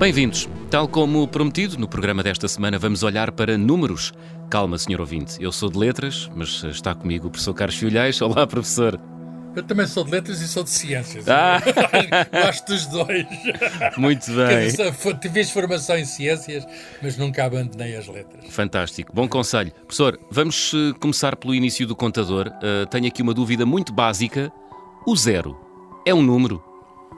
Bem-vindos. Tal como prometido, no programa desta semana vamos olhar para números. Calma, senhor ouvinte, eu sou de letras, mas está comigo o professor Carlos Filhais. Olá, professor. Eu também sou de letras e sou de ciências. Ah. Gosto dos dois. Muito bem. Tive formação em ciências, mas nunca abandonei as letras. Fantástico. Bom conselho. Professor, vamos eh, começar pelo início do contador. Uh, tenho aqui uma dúvida muito básica. O zero é um número?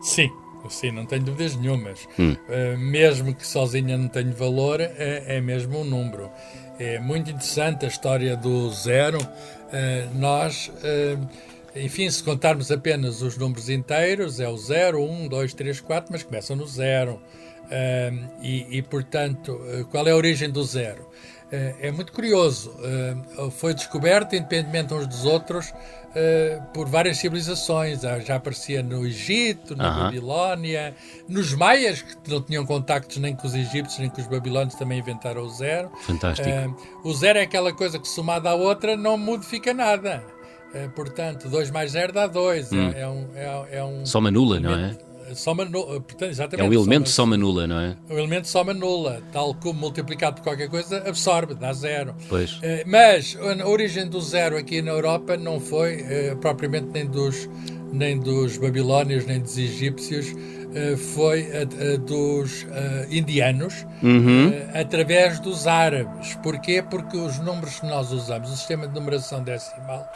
Sim. Sim, não tenho dúvidas nenhumas. Hum. Uh, mesmo que sozinha não tenha valor, é, é, mesmo um número. É muito interessante a história do zero. Uh, nós, uh, enfim, se contarmos apenas os números inteiros, é o 0, 1, 2, 3, 4, mas começam no zero. E, e, portanto, qual é a origem do zero? É muito curioso. foi descoberto, independentemente uns dos outros, uh, por várias civilizações. Já aparecia no Egito, na uh -huh. Babilónia, nos maias, que não tinham contactos nem com os egípcios nem com os babilónios, também inventaram o zero. Fantástico. O zero é aquela coisa que, somada à outra, não modifica nada. Portanto, 2 mais 0 dá 2. Hum. É, é, um, é, é um. Soma nula, não é? Soma nula. Portanto, exatamente, é um elemento soma, soma nula, não é? Um elemento soma nula, tal como multiplicado por qualquer coisa, absorve, dá zero. Pois. Eh, mas a origem do zero aqui na Europa não foi propriamente nem dos, nem dos babilónios, nem dos egípcios, foi a, a dos indianos, uhum. através dos árabes. Porquê? Porque os números que nós usamos, o sistema de numeração decimal,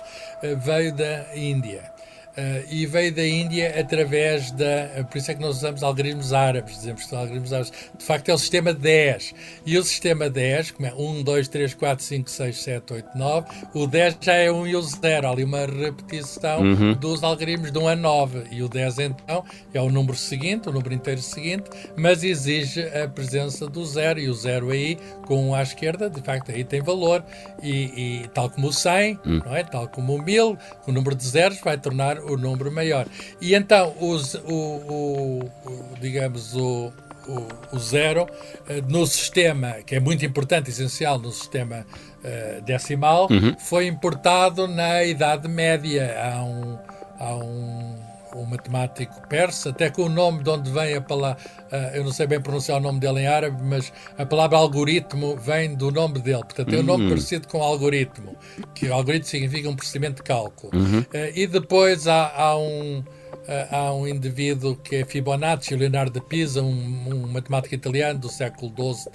veio da Índia. Uh, e veio da Índia através da. Por isso é que nós usamos algoritmos árabes, dizemos que são algoritmos árabes. De facto, é o sistema 10. E o sistema 10, como é 1, 2, 3, 4, 5, 6, 7, 8, 9, o 10 já é 1 e o 0. Há ali uma repetição uhum. dos algoritmos de 1 a 9. E o 10, então, é o número seguinte, o número inteiro seguinte, mas exige a presença do 0. E o 0 aí, com 1 à esquerda, de facto, aí tem valor. E, e tal como o 100, uhum. não é? tal como o 1000, o número de zeros vai tornar o número maior. E então, os, o, o, o digamos, o, o, o, zero eh, no sistema, que é muito importante, essencial no sistema uh, decimal, uhum. foi importado na Idade Média. Há um, há um um matemático persa, até com o nome de onde vem a palavra, uh, eu não sei bem pronunciar o nome dele em árabe, mas a palavra algoritmo vem do nome dele, portanto é um nome uhum. parecido com algoritmo, que algoritmo significa um procedimento de cálculo. Uhum. Uh, e depois há, há um há um indivíduo que é Fibonacci, Leonardo de Pisa, um, um matemático italiano do século XII,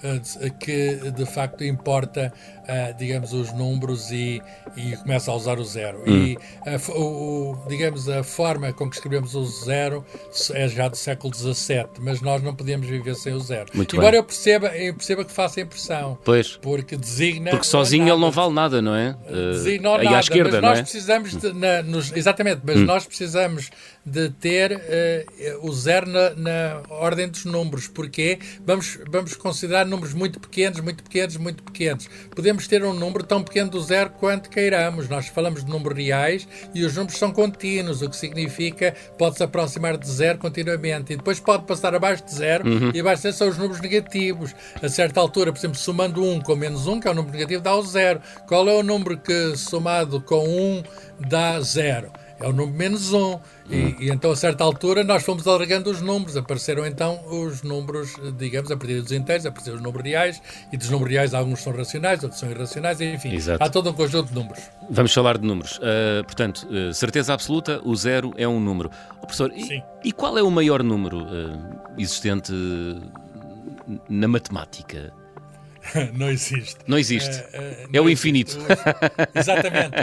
XIII, que de facto importa, uh, digamos, os números e, e começa a usar o zero. Hum. E, a, o, digamos, a forma com que escrevemos o zero é já do século XVII, mas nós não podemos viver sem o zero. Muito Embora bem. eu perceba, eu perceba que faça impressão. Pois. Porque designa. Porque sozinho nada. ele não vale nada, não é? Designa uh, nada, à esquerda, mas nós é? precisamos de, na, nos, exatamente, mas hum. nós precisamos de ter uh, o zero na, na, ordem dos números. Porque vamos, vamos considerar números muito pequenos, muito pequenos, muito pequenos. Podemos ter um número tão pequeno do zero quanto queiramos. Nós falamos de números reais e os números são contínuos, o que significa pode-se aproximar de zero continuamente. E depois pode passar abaixo de zero uhum. e abaixo de zero são os números negativos. A certa altura, por exemplo, somando 1 com menos 1, que é o número negativo, dá o zero. Qual é o número que somado com 1 dá zero? É o número menos 1. E, e, então, a certa altura, nós fomos alargando os números. Apareceram então os números, digamos, a partir dos inteiros, apareceram os números reais, e dos números reais alguns são racionais, outros são irracionais, enfim, Exato. há todo um conjunto de números. Vamos falar de números. Uh, portanto, uh, certeza absoluta, o zero é um número. Oh, professor, e, e, qual é o maior número uh, existente na matemática? não existe. Não existe. Uh, uh, é o infinito. exatamente.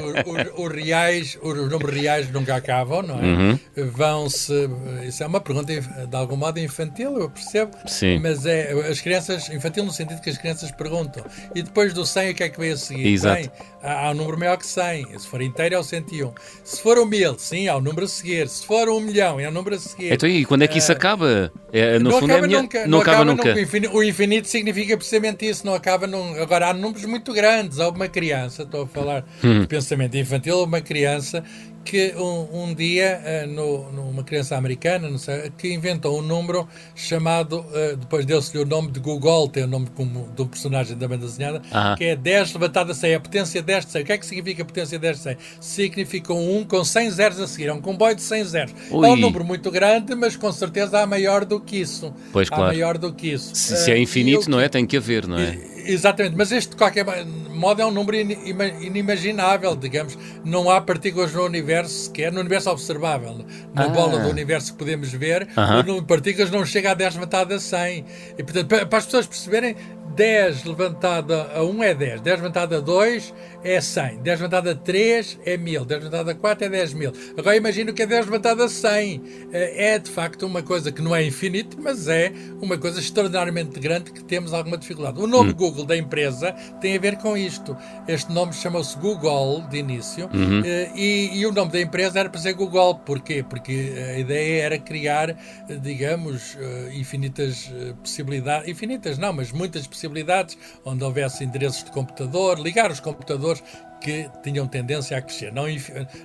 Os reais, os números reais nunca acabam, não é? Uhum. Vão-se. Isso é uma pergunta de algum modo infantil, eu percebo. Sim. Mas é as crianças, infantil no sentido que as crianças perguntam. E depois do 100, o que é que veio a seguir? Exato. Bem, há, há um número maior que 100. Se for inteiro, é o 101. Se for um mil, sim, há o um número a seguir. Se for um milhão, é o um número a seguir. Então, e quando é que isso uh, acaba? É, no não fundo, acaba é minha... nunca. Não, não acaba, acaba nunca. nunca. O infinito significa precisamente isso. Não acaba num... Agora, há números muito grandes. Há uma criança, estou a falar hum. de pensamento infantil, uma criança que um, um dia, uh, no, numa criança americana, não sei, que inventou um número chamado, uh, depois deu-se-lhe o nome de Google, tem o nome como do personagem da banda desenhada, que é 10 levantado a 100, a potência 10 de 100. O que é que significa a potência 10 de 100? Significa um 1 com 100 zeros a seguir, é um comboio de 100 zeros. Ui. É um número muito grande, mas com certeza há maior do que isso. Pois, há claro. maior do que isso. Se, se é infinito, não é? Tem que haver, não é? Exatamente, mas este de qualquer modo é um número inimaginável, digamos. Não há partículas no universo sequer, no universo observável. Na ah. bola do universo que podemos ver, uh -huh. o número de partículas não chega a 10 levantado a 100. E, portanto, para, para as pessoas perceberem, 10 levantada a 1 é 10, 10 levantada a 2 é 100, 10 levantada a 3 é 1000, 10 levantada a 4 é 10 mil. Agora imagino que é 10 levantada a 100. É, é de facto uma coisa que não é infinito, mas é uma coisa extraordinariamente grande que temos alguma dificuldade. O nome hum. Google da empresa tem a ver com isto. Este nome chamou-se Google de início uhum. Eh, e, e, o nome da empresa era para ser Google. Porquê? Porque a ideia era criar, digamos, eh, infinitas eh, possibilidades, infinitas não, mas muitas possibilidades possibilidades, onde houvesse endereços de computador, ligar os computadores que tinham tendência a crescer. Não,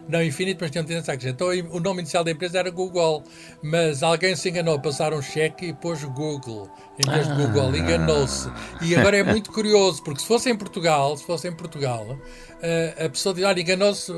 não infinito, mas tinham tendência a crescer. Então o nome inicial da empresa era Google, mas alguém se enganou a passar um cheque e pôs Google em vez de Google, enganou-se. E agora é muito curioso, porque se fosse em Portugal, se fosse em Portugal, a pessoa diz, olha, enganou-se,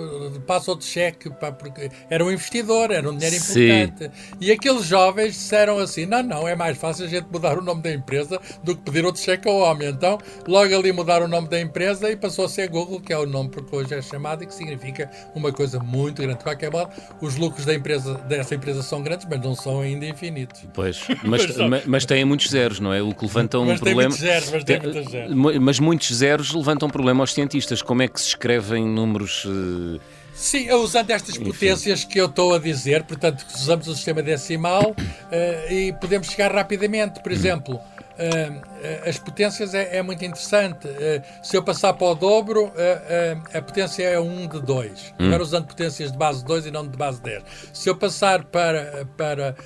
passa outro cheque, pá, porque era um investidor, era um dinheiro importante. Sim. E aqueles jovens disseram assim, não, não, é mais fácil a gente mudar o nome da empresa do que pedir outro cheque ao homem. Então, logo ali mudaram o nome da empresa e passou a ser Google, que é o nome porque hoje é chamado e que significa uma coisa muito grande. De qualquer modo, os lucros da empresa, dessa empresa são grandes, mas não são ainda infinitos. Pois, mas, mas, mas têm muitos zeros, não é? O que levanta um mas problema... Tem muitos zeros, mas tem muitos zeros. Mas muitos zeros levantam um problema aos cientistas. Como é que se escrevem números. Uh... Sim, usando estas Enfim. potências que eu estou a dizer, portanto, usamos o sistema decimal uh, e podemos chegar rapidamente. Por exemplo, uh, as potências é, é muito interessante. se eu passar para o dobro, a potência é 1 de 2. Hum. Agora usando potências de base 2 e não de base 10. Se eu passar para, para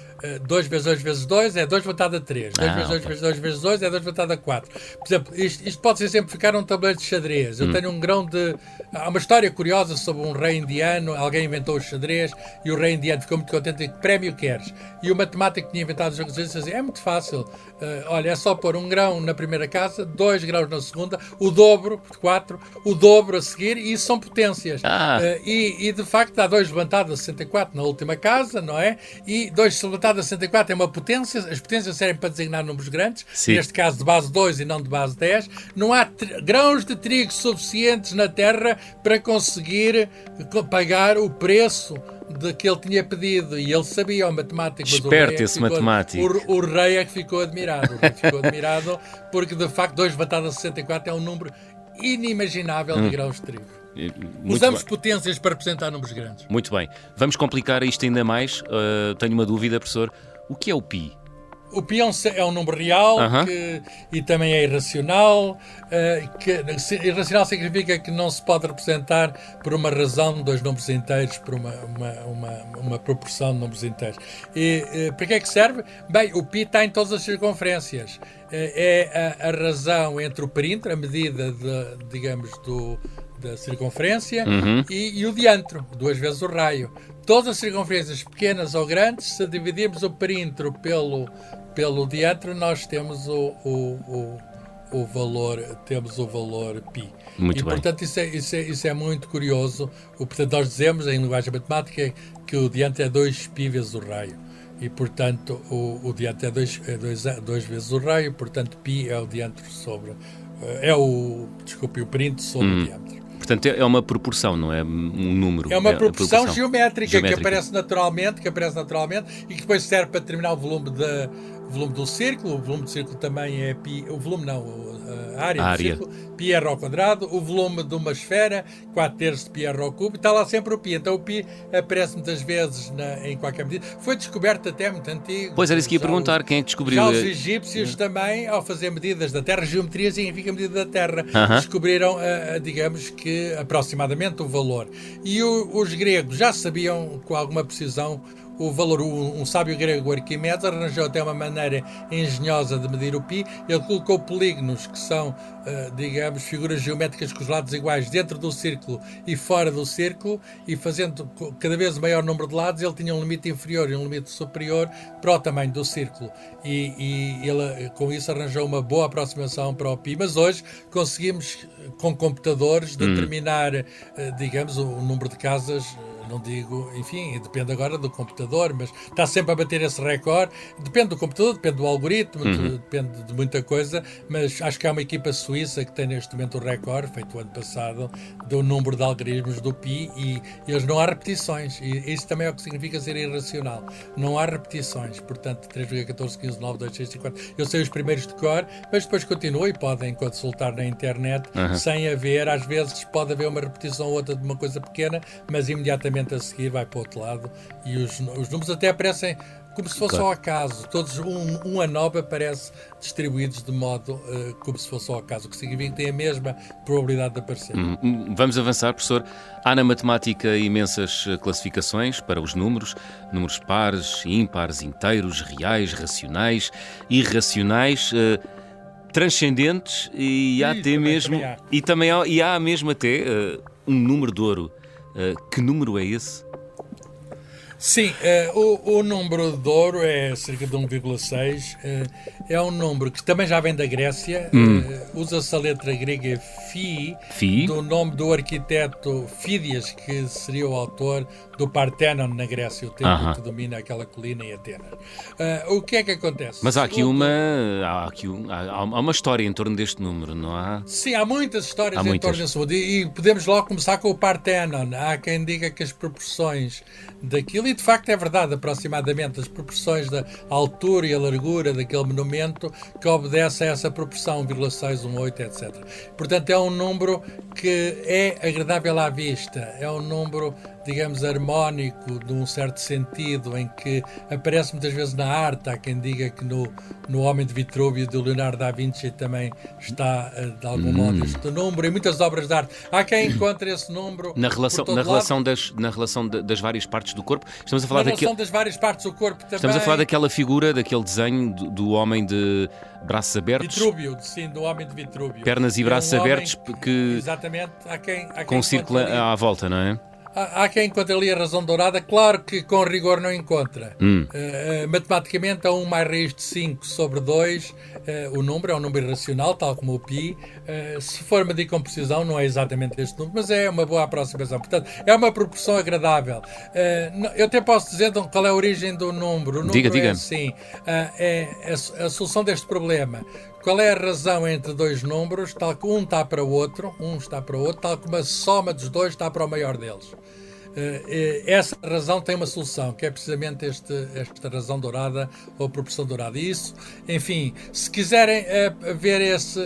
2 vezes 2 vezes 2 é 2 voltado a 3. 2 ah, vezes 2 okay. vezes 2 vezes 2 é 2 voltado a 4. Por exemplo, isto, isto pode exemplificar um tabuleiro de xadrez. Eu hum. tenho um grão de. Há uma história curiosa sobre um rei indiano. Alguém inventou o xadrez e o rei indiano ficou muito contente e que prémio queres? E o matemático que tinha inventado os jogos disse assim: é muito fácil. Uh, olha, é só pôr um grão na primeira casa, dois grãos na segunda, o dobro, 4, o dobro a seguir, e isso são potências. Ah. Uh, e, e, de facto dá 2 levantado a 64 na última casa, não é? E 2 levantado a 64 é uma potência, as potências servem para designar números grandes, Sim. neste caso de base 2 e não de base 10. Não há grãos de trigo suficientes na Terra para conseguir pagar o preço de que ele tinha pedido e ele sabia o matemático. Esperto esse ficou, matemático. O, o, rei é que ficou admirado. O ficou admirado porque de facto 2 levantado a 64 é um número inimaginável hum. de grãos de trigo. Muito Usamos bem. potências para representar números grandes. Muito bem. Vamos complicar isto ainda mais. Uh, tenho uma dúvida, professor. O que é o pi? O pi é um número real uh -huh. que, e também é irracional. Uh, que, irracional significa que não se pode representar por uma razão dois números inteiros, por uma, uma, uma, uma proporção de números inteiros. E uh, para que é que serve? Bem, o pi está em todas as circunferências. Uh, é a, a, razão entre o perímetro, a medida, de, digamos, do, da circunferência uhum. e, e, o diâmetro, duas vezes o raio Todas as circunferências, pequenas ou grandes, se dividirmos o perímetro pelo, pelo diâmetro, nós temos o, o, o, o valor, temos o valor π. Muito e, bem. portanto, isso é, isso, é, isso é muito curioso. O, portanto, nós dizemos, em linguagem matemática, que o diâmetro é 2 π vezes o raio. E, portanto, o, o diâmetro é 2 é dois, dois vezes o raio, portanto, π é o diâmetro sobre... É o, desculpe, o perímetro sobre hum. o diâmetro. Portanto, é uma proporção, não é um número. É uma é proporção, proporção geométrica, geométrica, que aparece naturalmente, que aparece naturalmente e que depois serve para determinar o volume de, volume do círculo, o volume do círculo também é pi, o volume não, área, área. do círculo, ao quadrado, o volume de uma esfera, 4 terços de pi r ao cubo, está lá sempre o pi. Então o pi aparece muitas vezes na, em qualquer medida. Foi descoberto até muito antigo. Pois era isso que ia perguntar, quem é descobriu? Já os egípcios uh, também, ao fazer medidas da Terra, geometria significa medida da Terra, uh -huh. descobriram, uh, digamos que, aproximadamente o valor. E o, os gregos já sabiam com alguma precisão o valor. Um, um sábio grego, Arquimedes, arranjou até uma maneira engenhosa de medir o pi. Ele colocou polígonos que são uh, digamos, figuras geométricas com os lados iguais dentro do círculo e fora do círculo, e fazendo cada vez maior número de lados, ele tinha um limite inferior e um limite superior para o tamanho do círculo. E, e ele, com isso, arranjou uma boa aproximação para o pi. Mas hoje conseguimos, com computadores, hum. determinar, hum. uh, digamos, o, o número de casas não digo, enfim, depende agora do computador, mas está sempre a bater esse recorde. Depende do computador, depende do algoritmo, uhum. depende de muita coisa, mas acho que há uma equipa suíça que tem neste momento o recorde, feito o ano passado, do número de algoritmos do Pi e, eles não há repetições. E isso também é o que significa ser irracional. Não há repetições, portanto, 3,14, 15, 9, 2, 6, 5, 4. Eu sei os primeiros de cor, mas depois continua e podem consultar na internet uhum. sem haver, às vezes pode haver uma repetição ou outra de uma coisa pequena, mas imediatamente a seguir vai para o outro lado e os, os números até aparecem como se fosse claro. ao acaso. Todos, um, um a nove aparece distribuídos de modo uh, como se fosse ao acaso, o que significa que tem a mesma probabilidade de aparecer. Hum, hum, vamos avançar, professor. Há na matemática imensas eh, classificações para os números: números pares, ímpares, inteiros, reais, racionais, irracionais. Uh, transcendentes e há até mesmo também há. e também há, e há mesmo até uh, um número de ouro Uh, que número é esse? Sim, uh, o, o, número de ouro é cerca de 1,6. Uh, é um número que também já vem da Grécia. Hum. Uh, Usa-se a letra grega Phi, do nome do arquiteto Fídias, que seria o autor do Partenon na Grécia, o templo -huh. que domina aquela colina em Atenas. o que é que acontece? Mas há aqui, uma, há, aqui um, há, há, uma história em torno deste número, não há? Sim, há muitas histórias há em muitas. torno desse número. E, e podemos logo começar com o Partenon. Há quem diga que as proporções daquilo, e de facto é verdade, aproximadamente as proporções da altura e a largura daquele monumento que obedece a essa proporção, 1,618, etc. Portanto, é um número que é agradável à vista, é um número digamos, harmónico, de um certo sentido, em que aparece muitas vezes na arte. Há quem diga que no, no Homem de Vitruvio, do Leonardo da Vinci, também está, eh, de algum hum. modo, este número, em muitas obras de arte. Há quem encontre esse número. Na relação, na relação, das, na relação das várias partes do corpo, estamos a falar na relação das várias partes do corpo também. Estamos a falar daquela figura, daquele desenho do, do homem de braços abertos. Vitrúvio, sim, do homem de Vitrúvio. Pernas e braços é um abertos que, que. Exatamente, há quem. Há quem com um círculo à volta, não é? Há, quem encontre ali a razão dourada, claro que com rigor não encontra. Hum. Uh, matematicamente, a 1 mais raiz de 5 sobre 2, uh, o número é um número irracional, tal como o pi. Uh, se for medir com precisão, não é exatamente este número, mas é uma boa aproximação. Portanto, é uma proporção agradável. eu até posso dizer então, qual é a origem do número. O número diga, é diga. assim: é a, a solução deste problema. Qual é a razão entre dois números, tal que um está para o outro, um está para o outro, tal como a soma dos dois está para o maior deles? Eh, eh, essa razão tem uma solução, que é precisamente este, esta razão dourada ou proporção dourada. E isso, enfim, se quiserem uh, ver esse,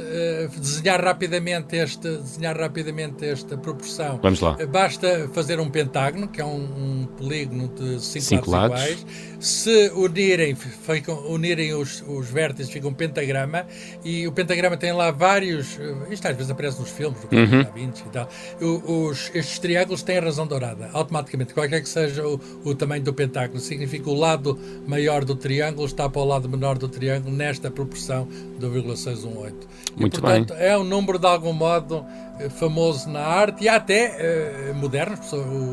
desenhar rapidamente este, desenhar rapidamente esta proporção, Vamos lá. basta fazer um pentágono, que é um, um polígono de cinco, cinco lados, lados, iguais. Se unirem, ficam, unirem os, os vértices, fica um pentagrama, e o pentagrama tem lá vários. Isto às vezes aparece nos filmes, do uhum. Da Vinci e tal. Os, estes triângulos têm a razão dourada automaticamente, qualquer que seja o, o, tamanho do pentáculo, significa o lado maior do triângulo está para o lado menor do triângulo nesta proporção do 0,618. Muito e, portanto, bem. é um número de algum modo eh, famoso na arte e até uh, moderno.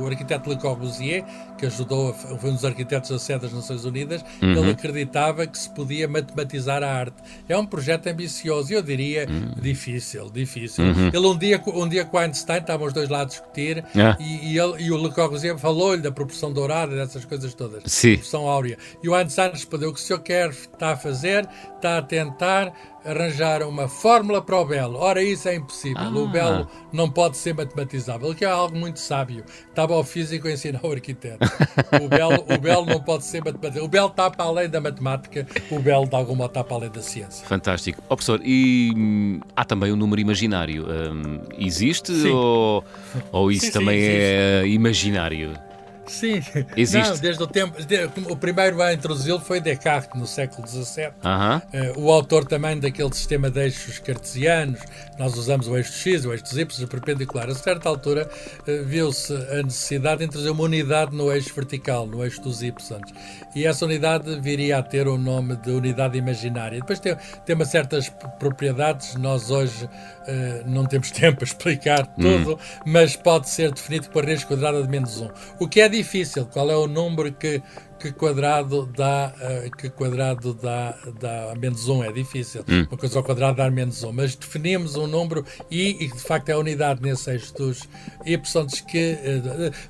O arquiteto Le Corbusier, que ajudou, foi um dos arquitetos da sede das Nações Unidas, uhum. ele acreditava que se podia matematizar a arte. É um projeto ambicioso, eu diria uhum. difícil, difícil. Uhum. Ele um dia, um dia com Einstein, estavam os dois lá a discutir ah. e, e, ele, e o Le Corbusier falou-lhe da proporção dourada, dessas coisas todas, Sim. proporção áurea. E o Einstein respondeu que o senhor quer, está a fazer, está a tentar arranjar uma fórmula para o belo. Ora, isso é impossível. Ah. O belo não pode ser matematizável, que é algo muito sábio. Estava ao físico a ensinar o arquiteto. o, belo, o belo não pode ser matematizável. O belo está para além da matemática, o belo de algum modo está para além da ciência. Fantástico. Oh, professor, e hum, há também o um número imaginário. Hum, existe ou, ou isso sim, também sim, é imaginário? Sim, Existe. Não, desde o tempo. o primeiro a introduzi-lo foi Descartes, no século XVII. Uh -huh. o autor também daquele sistema de eixos cartesianos. Nós usamos o eixo X, o eixo Y, o perpendicular. A certa altura uh, viu-se a necessidade de introduzir uma unidade no eixo vertical, no eixo dos Y. E essa unidade viria a ter o nome de unidade imaginária. Depois tem, tem uma certas propriedades. Nós hoje uh, não temos tempo a explicar hum. tudo, hum. mas pode ser definido por raiz quadrada de menos 1. O que é difícil, qual é o número que, que quadrado dá, uh, que quadrado dá, dá menos 1? É difícil. Hum. Uma coisa ao quadrado dá menos 1. Mas definimos um número e, e de facto é a unidade nesse eixo dos y que,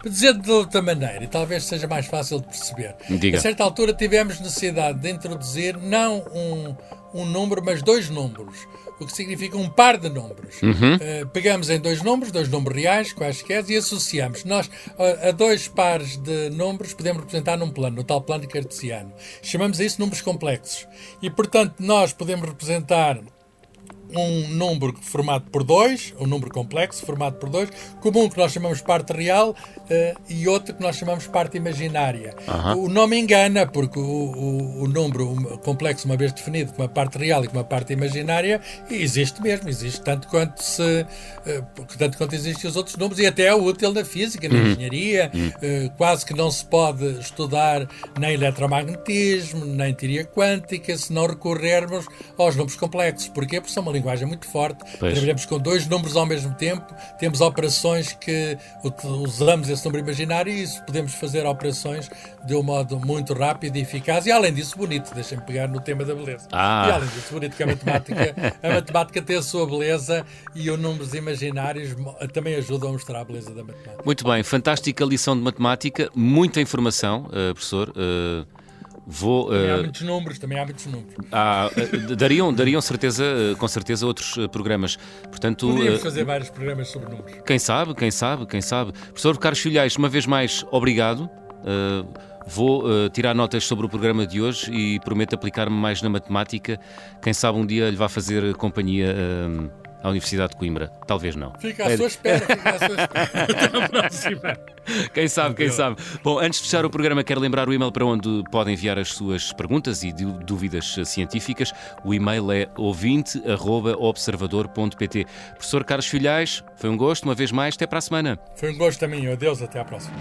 uh, dizer de outra maneira, e talvez seja mais fácil de perceber. Diga. A certa altura tivemos necessidade de introduzir não um, um número, mas dois números o que significa um par de números. Uhum. Uh, pegamos em dois números, dois números reais, quaisquer, e associamos. Nós, a, a dois pares de números, podemos representar num plano, no tal plano cartesiano. Chamamos isso números complexos. E, portanto, nós podemos representar um número formado por dois, um número complexo formado por dois, como um que nós chamamos parte real uh, e outro que nós chamamos parte imaginária. Uhum. O nome engana, porque o, o, o, número complexo, uma vez definido como uma parte real e como uma parte imaginária, existe mesmo, existe tanto quanto, se, uh, tanto quanto existem os outros números e até é útil na física, na uhum. engenharia. Uh, quase que não se pode estudar nem eletromagnetismo, nem teoria quântica, se não recorrermos aos números complexos. Porquê? Porque são uma linguagem muito forte. Pois. Trabalhamos com dois números ao mesmo tempo, temos operações que usamos esse número imaginário e isso podemos fazer operações de um modo muito rápido e eficaz. E além disso, bonito, deixem-me pegar no tema da beleza. Ah. E além disso, bonito que a matemática, a matemática tem a sua beleza e os números imaginários também ajudam a mostrar a beleza da matemática. Muito bem, fantástica lição de matemática, muita informação, uh, professor. Uh... Vou, também uh, há muitos números, também há muitos números. Há, uh, dariam, dariam certeza, uh, com certeza outros programas. Portanto, Podíamos fazer vários programas sobre números. Quem sabe, quem sabe, quem sabe. Professor Carlos Filhais, uma vez mais, obrigado. vou tirar notas sobre o programa de hoje e prometo aplicar-me mais na matemática. Quem sabe um dia lhe vai fazer companhia à Universidade de Coimbra. Talvez não. Fica à é. sua espera, fica à sua espera. Até à próxima. Quem sabe, quem sabe. Bom, antes de fechar o programa, quero lembrar o e-mail para onde podem enviar as suas perguntas e dúvidas científicas. O e-mail é ouvinte.observador.pt. Professor Carlos Filhais, foi um gosto, uma vez mais, até para a semana. Foi um gosto também, adeus, até à próxima.